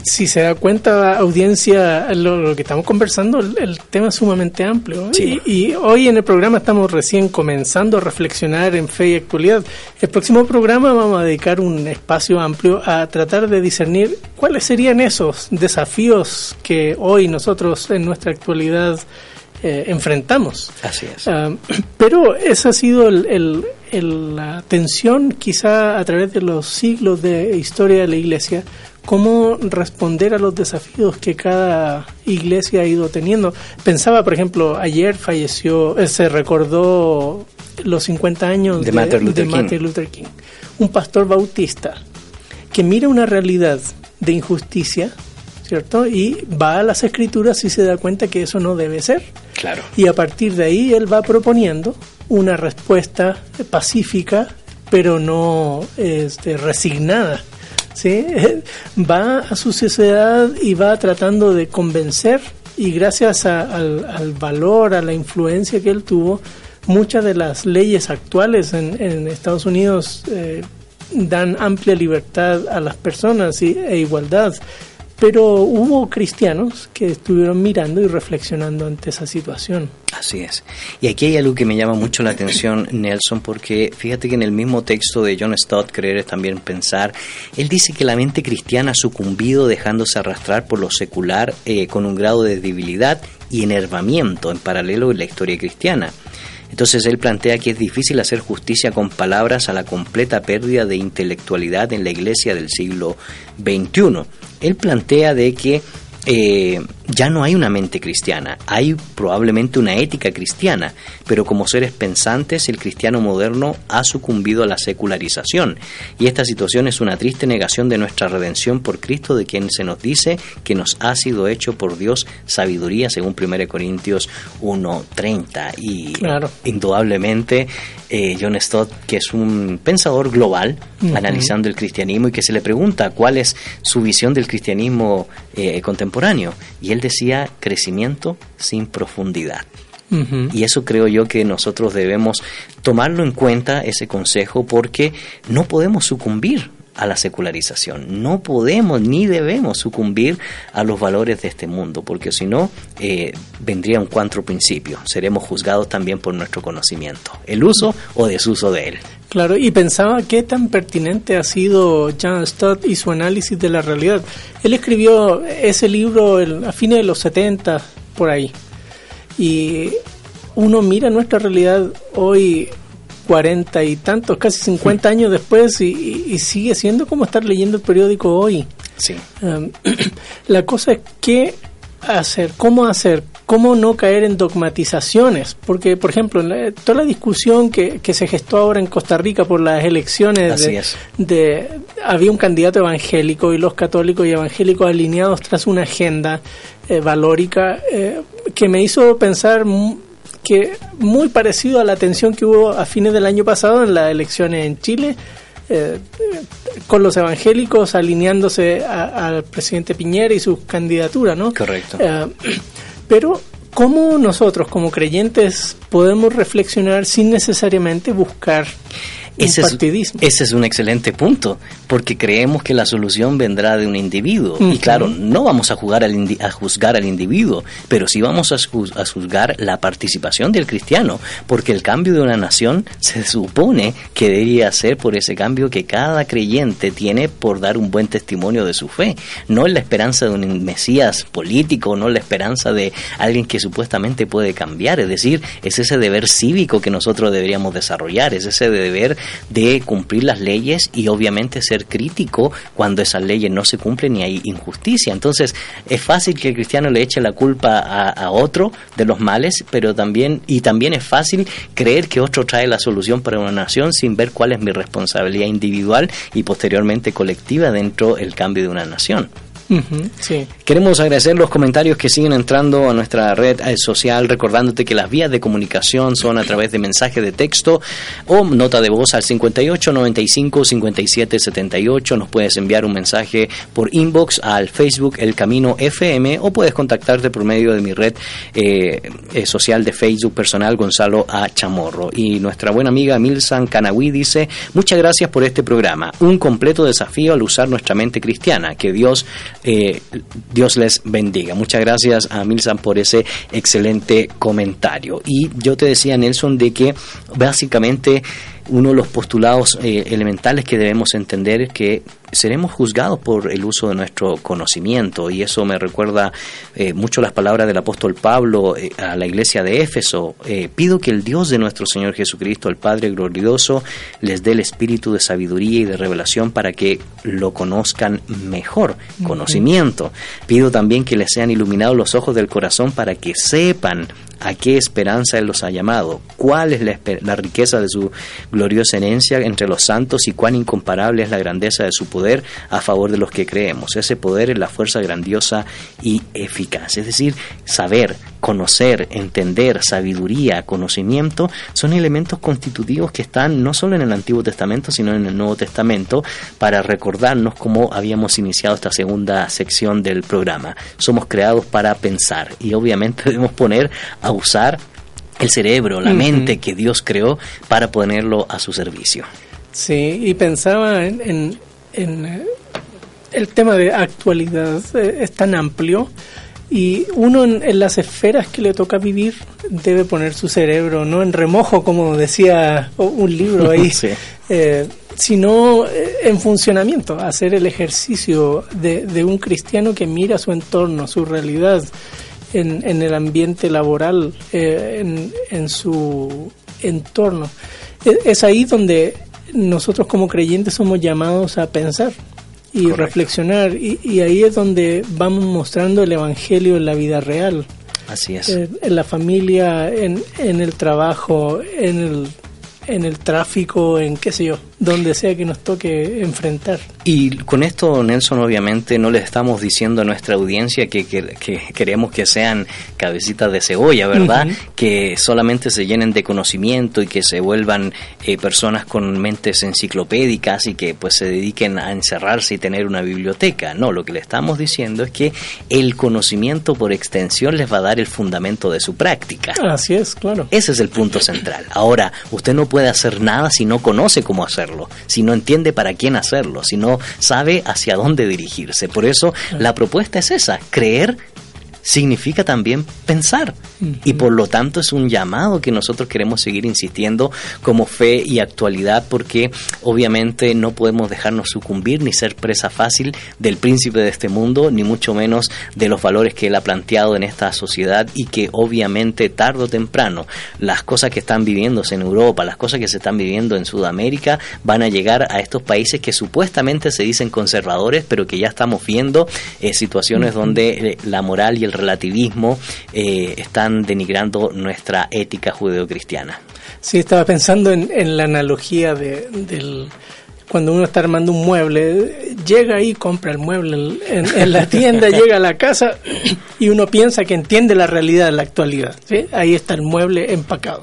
si se da cuenta, audiencia, lo, que estamos conversando, el, tema es sumamente amplio. Y, hoy en el programa estamos recién comenzando a reflexionar en fe y actualidad. El próximo programa vamos a dedicar un espacio amplio a tratar de discernir cuáles serían esos desafíos que hoy nosotros en nuestra actualidad eh, enfrentamos. Así es. Ah, pero esa ha sido la tensión quizá a través de los siglos de historia de la Iglesia cómo responder a los desafíos que cada iglesia ha ido teniendo. Pensaba, por ejemplo, ayer falleció, eh, se recordó los 50 años de, Martin, Luther, King. un pastor bautista que mira una realidad de injusticia, ¿cierto? Y va a las escrituras y se da cuenta que eso no debe ser. Claro. Y a partir de ahí él va proponiendo una respuesta pacífica, pero no este, resignada ¿sí? va a su sociedad y va tratando de convencer y gracias al, valor, a la influencia que él tuvo, muchas de las leyes actuales en, Estados Unidos eh, dan amplia libertad a las personas e igualdad. Pero hubo cristianos que estuvieron mirando y reflexionando ante esa situación. Así es. Y aquí hay algo que me llama mucho la atención, Nelson, porque fíjate que en el mismo texto de John Stott, Creer es también pensar, él dice que la mente cristiana ha sucumbido dejándose arrastrar por lo secular eh, con un grado de debilidad y enervamiento en paralelo en la historia cristiana. Entonces él plantea que es difícil hacer justicia con palabras a la completa pérdida de intelectualidad en la iglesia del siglo XXI. Él plantea de que eh, ya no hay una mente cristiana, hay probablemente una ética cristiana, pero como seres pensantes el cristiano moderno ha sucumbido a la secularización. Y esta situación es una triste negación de nuestra redención por Cristo de quien se nos dice que nos ha sido hecho por Dios sabiduría según 1 Corintios 1.30 y indudablemente eh, John Stott que es un pensador global analizando el cristianismo y que se le pregunta cuál es su visión del cristianismo eh, contemporáneo. Y él decía crecimiento sin profundidad. Y eso creo yo que nosotros debemos tomarlo en cuenta, ese consejo, porque no podemos sucumbir a la secularización. No podemos ni debemos sucumbir a los valores de este mundo, porque si no, eh, vendría un cuatro principio. Seremos juzgados también por nuestro conocimiento, el uso o desuso de él. Claro, y pensaba qué tan pertinente ha sido John Stott y su análisis de la realidad. Él escribió ese libro a fines de los 70, por ahí. Y uno mira nuestra realidad hoy, cuarenta y tantos, casi 50 años después, y, sigue siendo como estar leyendo el periódico hoy. Sí. Um, la cosa es qué hacer, cómo hacer, cómo no caer en dogmatizaciones, porque por ejemplo, toda la discusión que, que, se gestó ahora en Costa Rica por las elecciones de, había un candidato evangélico y los católicos y evangélicos alineados tras una agenda eh, valórica eh, que me hizo pensar que muy parecido a la tensión que hubo a fines del año pasado en las elecciones en Chile eh, con los evangélicos alineándose al presidente Piñera y su candidatura, ¿no? Correcto. Eh, pero ¿cómo nosotros como creyentes podemos reflexionar sin necesariamente buscar ese es, ese es un excelente punto, porque creemos que la solución vendrá de un individuo. Y claro, no vamos a, jugar al a juzgar al individuo, pero sí vamos a, a, juzgar la participación del cristiano, porque el cambio de una nación se supone que debería ser por ese cambio que cada creyente tiene por dar un buen testimonio de su fe. No es la esperanza de un Mesías político, no la esperanza de alguien que supuestamente puede cambiar, es decir, es ese deber cívico que nosotros deberíamos desarrollar, es ese deber de cumplir las leyes y obviamente ser crítico cuando esas leyes no se cumplen y hay injusticia. Entonces es fácil que el cristiano le eche la culpa a, otro de los males, pero también y también es fácil creer que otro trae la solución para una nación sin ver cuál es mi responsabilidad individual y posteriormente colectiva dentro del cambio de una nación. Queremos agradecer los comentarios que siguen entrando a nuestra red eh, social, recordándote que las vías de comunicación son a través de mensaje de texto o nota de voz al 58 95 57 78. Nos puedes enviar un mensaje por inbox al Facebook El Camino FM o puedes contactarte por medio de mi red eh, eh, social de Facebook personal Gonzalo A. Chamorro. Y nuestra buena amiga Milsan Canahui dice, muchas gracias por este programa, un completo desafío al usar nuestra mente cristiana, que Dios, eh, Dios les bendiga. Muchas gracias a Milsan por ese excelente comentario. Y yo te decía, Nelson, de que básicamente uno de los postulados eh, elementales que debemos entender es que seremos juzgados por el uso de nuestro conocimiento y eso me recuerda eh, mucho las palabras del apóstol Pablo eh, a la iglesia de Éfeso. Eh, pido que el Dios de nuestro Señor Jesucristo, el Padre glorioso, les dé el espíritu de sabiduría y de revelación para que lo conozcan mejor, conocimiento. Pido también que les sean iluminados los ojos del corazón para que sepan a qué esperanza Él los ha llamado, cuál es la, la riqueza de su gloriosa herencia entre los santos y cuán incomparable es la grandeza de su poder a favor de los que creemos. Ese poder es la fuerza grandiosa y eficaz. Es decir, saber, conocer, entender, sabiduría, conocimiento, son elementos constitutivos que están no solo en el Antiguo Testamento, sino en el Nuevo Testamento, para recordarnos cómo habíamos iniciado esta segunda sección del programa. Somos creados para pensar y obviamente debemos poner a usar el cerebro, la mente que Dios creó para ponerlo a su servicio. Sí, y pensaba en, en- en, eh, el tema de actualidad, eh, es tan amplio y uno en, en las esferas que le toca vivir debe poner su cerebro, no en remojo, como decía un libro ahí, Sí. eh, sino en funcionamiento, hacer el ejercicio de, de un cristiano que mira su entorno, su realidad en, en el ambiente laboral, eh, en, en su entorno. E- Es ahí donde nosotros como creyentes somos llamados a pensar y Correcto. reflexionar y, y ahí es donde vamos mostrando el Evangelio en la vida real, Así es. eh, en la familia, en, en el trabajo, en el, en el tráfico, en qué sé yo, donde sea que nos toque enfrentar. Y con esto, Nelson, obviamente no le estamos diciendo a nuestra audiencia que, que- que queremos que sean cabecitas de cebolla, ¿verdad? Que solamente se llenen de conocimiento y que se vuelvan eh, personas con mentes enciclopédicas y que pues se dediquen a encerrarse y tener una biblioteca. No, lo que le estamos diciendo es que el conocimiento por extensión les va a dar el fundamento de su práctica. Así es, claro. Ese es el punto central. Ahora, usted no puede hacer nada si no conoce cómo hacerlo, si no entiende para quién hacerlo, si no sabe hacia dónde dirigirse. Por eso, la propuesta es esa, creer significa también pensar. Y por lo tanto es un llamado que nosotros queremos seguir insistiendo como fe y actualidad porque obviamente no podemos dejarnos sucumbir ni ser presa fácil del príncipe de este mundo ni mucho menos de los valores que él ha planteado en esta sociedad y que obviamente tarde o temprano las cosas que están viviéndose en Europa, las cosas que se están viviendo en Sudamérica van a llegar a estos países que supuestamente se dicen conservadores pero que ya estamos viendo eh, situaciones donde eh, la moral y el relativismo eh, están denigrando nuestra ética judeocristiana. Sí, estaba pensando en, en la analogía de, del cuando uno está armando un mueble, llega ahí, compra el mueble en, en la tienda, llega a la casa y uno piensa que entiende la realidad de la actualidad. ¿sí? Ahí está el mueble empacado.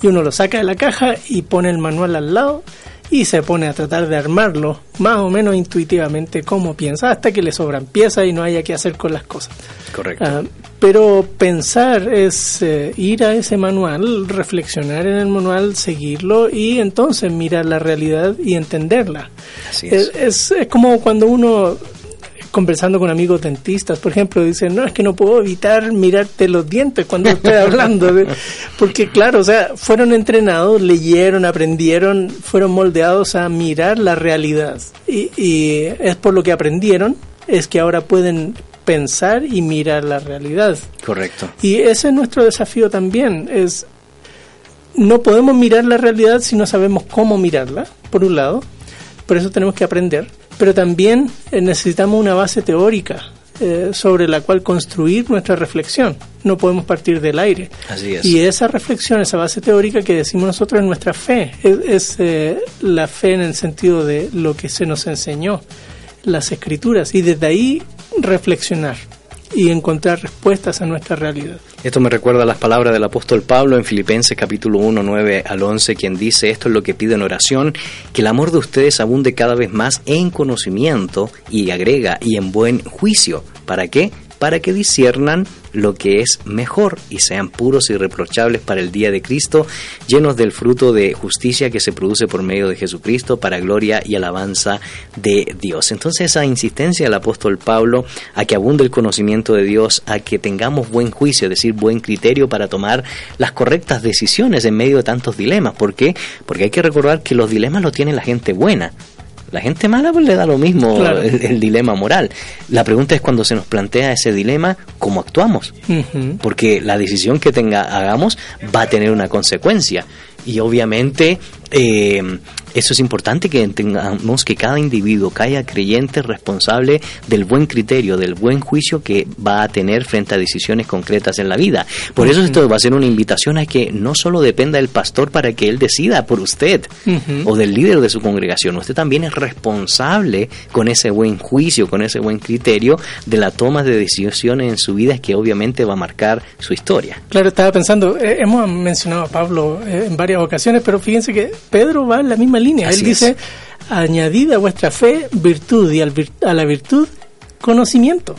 Y uno lo saca de la caja y pone el manual al lado y se pone a tratar de armarlo más o menos intuitivamente como piensa, hasta que le sobran piezas y no haya que hacer con las cosas. Correcto. Ah, pero pensar es eh, ir a ese manual, reflexionar en el manual, seguirlo y entonces mirar la realidad y entenderla. Así es. Es, es- es como cuando uno, conversando con amigos dentistas, por ejemplo, dice, no, es que no puedo evitar mirarte los dientes cuando estoy hablando. de-". Porque claro, o sea, fueron entrenados, leyeron, aprendieron, fueron moldeados a mirar la realidad. Y, y es por lo que aprendieron, es que ahora pueden pensar y mirar la realidad. Correcto. Y ese es nuestro desafío también, es no podemos mirar la realidad si no sabemos cómo mirarla, por un lado, por eso tenemos que aprender, pero también eh, necesitamos una base teórica eh, sobre la cual construir nuestra reflexión. No podemos partir del aire. Así es. Y esa reflexión, esa base teórica que decimos nosotros es nuestra fe, es, es, eh, la fe en el sentido de lo que se nos enseñó, las escrituras, y desde ahí reflexionar y encontrar respuestas a nuestra realidad. Esto me recuerda a las palabras del apóstol Pablo en Filipenses capítulo 1, 9 al 11, quien dice, esto es lo que pido en oración, que el amor de ustedes abunde cada vez más en conocimiento y agrega y en buen juicio. ¿Para qué? Para que disiernan lo que es mejor y sean puros y reprochables para el día de Cristo, llenos del fruto de justicia que se produce por medio de Jesucristo para gloria y alabanza de Dios. Entonces esa insistencia del apóstol Pablo a que abunde el conocimiento de Dios, a que tengamos buen juicio, es decir, buen criterio para tomar las correctas decisiones en medio de tantos dilemas. ¿Por qué? Porque hay que recordar que los dilemas los tiene la gente buena. La gente mala pues le da lo mismo el, dilema moral. La pregunta es cuando se nos plantea ese dilema, ¿cómo actuamos? Porque la decisión que tenga hagamos va a tener una consecuencia. Y obviamente eh, eso es importante que entendamos que cada individuo, cada creyente responsable del buen criterio, del buen juicio que va a tener frente a decisiones concretas en la vida. Por eso esto va a ser una invitación a que no solo dependa del pastor para que él decida por usted o del líder de su congregación, usted también es responsable con ese buen juicio, con ese buen criterio de la toma de decisiones en su vida que obviamente va a marcar su historia. Claro, estaba pensando, eh, hemos mencionado a Pablo eh, en varias ocasiones, pero fíjense que Pedro va en la misma línea. Él dice, añadida a vuestra fe virtud y a la virtud conocimiento.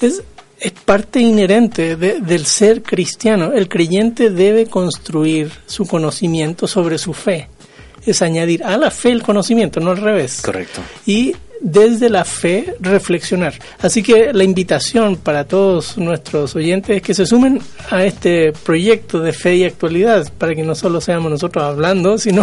Es, es parte inherente del ser cristiano. El creyente debe construir su conocimiento sobre su fe. Es añadir a la fe el conocimiento, no al revés. Correcto. Y desde la fe reflexionar. Así que la invitación para todos nuestros oyentes es que se sumen a este proyecto de fe y actualidad, para que no solo seamos nosotros hablando, sino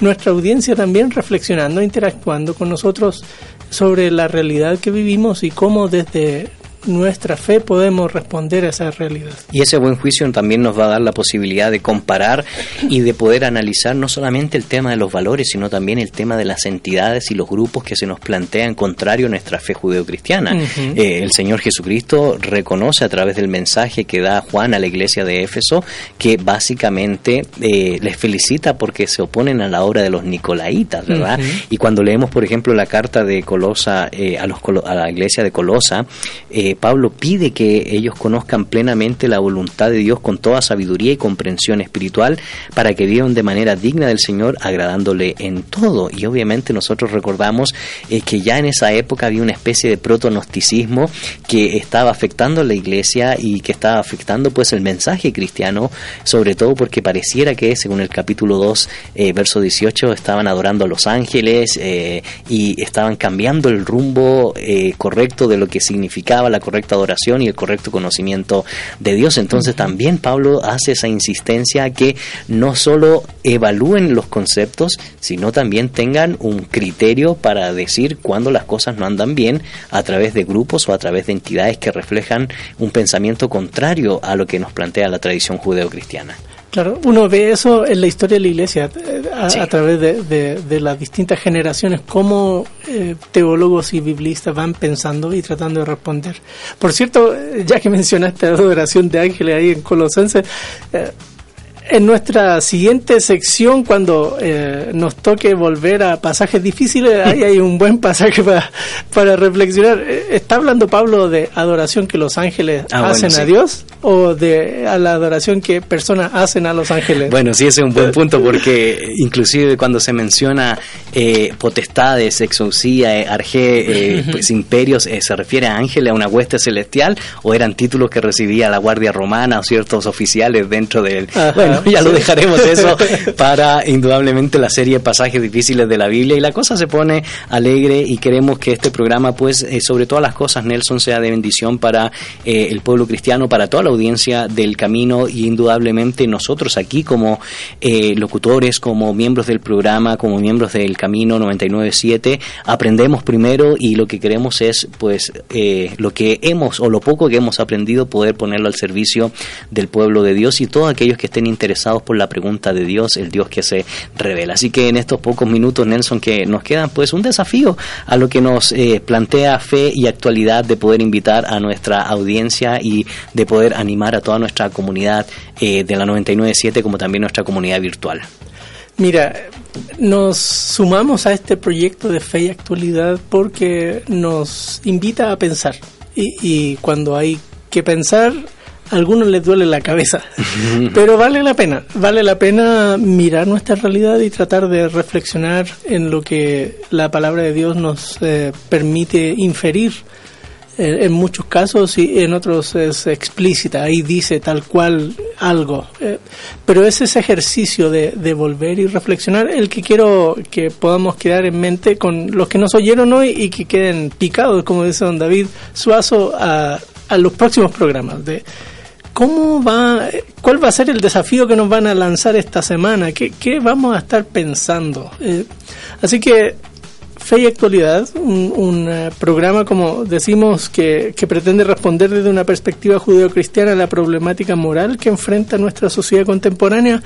nuestra audiencia también reflexionando, interactuando con nosotros sobre la realidad que vivimos y cómo desde nuestra fe podemos responder a esa realidad. Y ese buen juicio también nos va a dar la posibilidad de comparar y de poder analizar no solamente el tema de los valores, sino también el tema de las entidades y los grupos que se nos plantean contrario a nuestra fe judeocristiana. Eh, el Señor Jesucristo reconoce a través del mensaje que da Juan a la iglesia de Éfeso que básicamente eh, les felicita porque se oponen a la obra de los nicolaitas, ¿verdad? Y cuando leemos, por ejemplo, la carta de Colosa eh, a, los, a la iglesia de Colosa, Pablo pide que ellos conozcan plenamente la voluntad de Dios con toda sabiduría y comprensión espiritual para que vivan de manera digna del Señor, agradándole en todo. Y obviamente nosotros recordamos eh, que ya en esa época había una especie de protonosticismo que estaba afectando a la iglesia y que estaba afectando pues el mensaje cristiano, sobre todo porque pareciera que según el capítulo 2, eh, verso 18, estaban adorando a los ángeles eh, y estaban cambiando el rumbo correcto de lo que significaba la correcta adoración y el correcto conocimiento de Dios. Entonces también Pablo hace esa insistencia a que no solo evalúen los conceptos, sino también tengan un criterio para decir cuando las cosas no andan bien a través de grupos o a través de entidades que reflejan un pensamiento contrario a lo que nos plantea la tradición judeocristiana. Claro, uno ve eso en la historia de la iglesia eh, a, través de, las distintas generaciones, cómo eh, teólogos y biblistas van pensando y tratando de responder. Por cierto, eh, ya que mencionaste la adoración de ángeles ahí en Colosenses, en nuestra siguiente sección, cuando eh, nos toque volver a pasajes difíciles, ahí hay un buen pasaje para, para reflexionar. Eh, ¿Está hablando Pablo de adoración que los ángeles ah, hacen a Dios o de a la adoración que personas hacen a los ángeles? Bueno, sí, ese es un buen punto porque inclusive cuando se menciona eh, potestades, exousia, eh, arge, pues imperios, se refiere a ángeles, a una hueste celestial o eran títulos que recibía la Guardia Romana o ciertos oficiales dentro del... Bueno, ya lo dejaremos eso para indudablemente la serie Pasajes Difíciles de la Biblia. Y la cosa se pone alegre y queremos que este programa pues eh, sobre todas las cosas Nelson sea de bendición para eh, el pueblo cristiano, para toda la audiencia del camino. Y indudablemente nosotros aquí como eh, locutores, como miembros del programa, como miembros del Camino 997 aprendemos primero y lo que queremos es pues lo que hemos o lo poco que hemos aprendido poder ponerlo al servicio del pueblo de Dios y todos aquellos que estén interesados interesados por la pregunta de Dios, el Dios que se revela. Así que en estos pocos minutos, Nelson, que nos quedan, pues un desafío a lo que nos eh, plantea fe y actualidad de poder invitar a nuestra audiencia y de poder animar a toda nuestra comunidad eh, de la 997 como también nuestra comunidad virtual. Mira, nos sumamos a este proyecto de fe y actualidad porque nos invita a pensar y, y cuando hay que pensar, a algunos les duele la cabeza, pero vale la pena, vale la pena mirar nuestra realidad y tratar de reflexionar en lo que la palabra de Dios nos eh, permite inferir. Eh, en muchos casos y en otros es explícita, ahí dice tal cual algo. Eh, pero es ese ejercicio de, de, volver y reflexionar el que quiero que podamos quedar en mente con los que nos oyeron hoy y que queden picados, como dice don David Suazo, a, a los próximos programas. De, ¿Cómo va, cuál va a ser el desafío que nos van a lanzar esta semana? ¿Qué, qué vamos a estar pensando? Eh, así que Fe y Actualidad, un, un uh, programa, como decimos, que, que, pretende responder desde una perspectiva judeocristiana a la problemática moral que enfrenta nuestra sociedad contemporánea.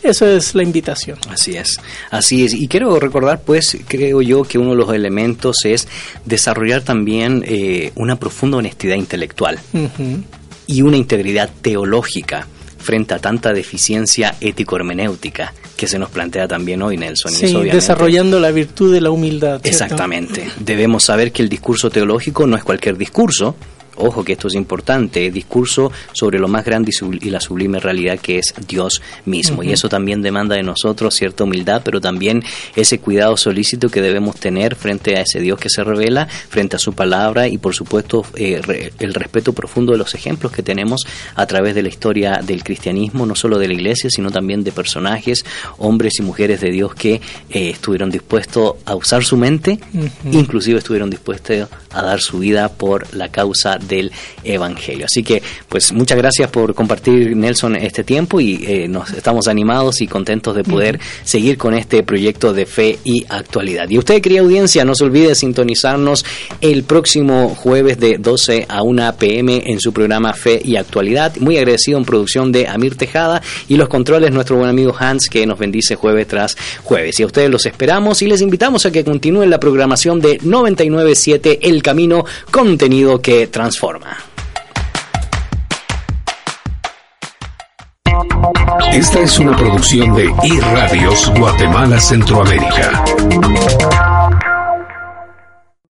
Esa es la invitación. Así es, así es. Y quiero recordar, pues, creo yo que uno de los elementos es desarrollar también eh, una profunda honestidad intelectual. Uh -huh y una integridad teológica frente a tanta deficiencia ético-hermenéutica que se nos plantea también hoy, Nelson. Sí, eso, desarrollando la virtud de la humildad. ¿cierto? Exactamente. Debemos saber que el discurso teológico no es cualquier discurso, ojo que esto es importante, discurso sobre lo más grande y la sublime realidad que es Dios mismo. Uh -huh. Y eso también demanda de nosotros cierta humildad, pero también ese cuidado solícito que debemos tener frente a ese Dios que se revela, frente a su palabra y por supuesto eh, re, el respeto profundo de los ejemplos que tenemos a través de la historia del cristianismo, no solo de la iglesia, sino también de personajes, hombres y mujeres de Dios que eh, estuvieron dispuestos a usar su mente, uh -huh. inclusive estuvieron dispuestos a dar su vida por la causa del Evangelio. Así que, pues muchas gracias por compartir, Nelson, este tiempo y eh, nos estamos animados y contentos de poder seguir con este proyecto de fe y actualidad. Y usted, querida audiencia, no se olvide sintonizarnos el próximo jueves de 12 a 1 pm en su programa Fe y Actualidad. Muy agradecido en producción de Amir Tejada y los controles nuestro buen amigo Hans que nos bendice jueves tras jueves. Y a ustedes los esperamos y les invitamos a que continúen la programación de 997 El Camino, contenido que transforma forma. Esta es una producción de iRadios Guatemala Centroamérica.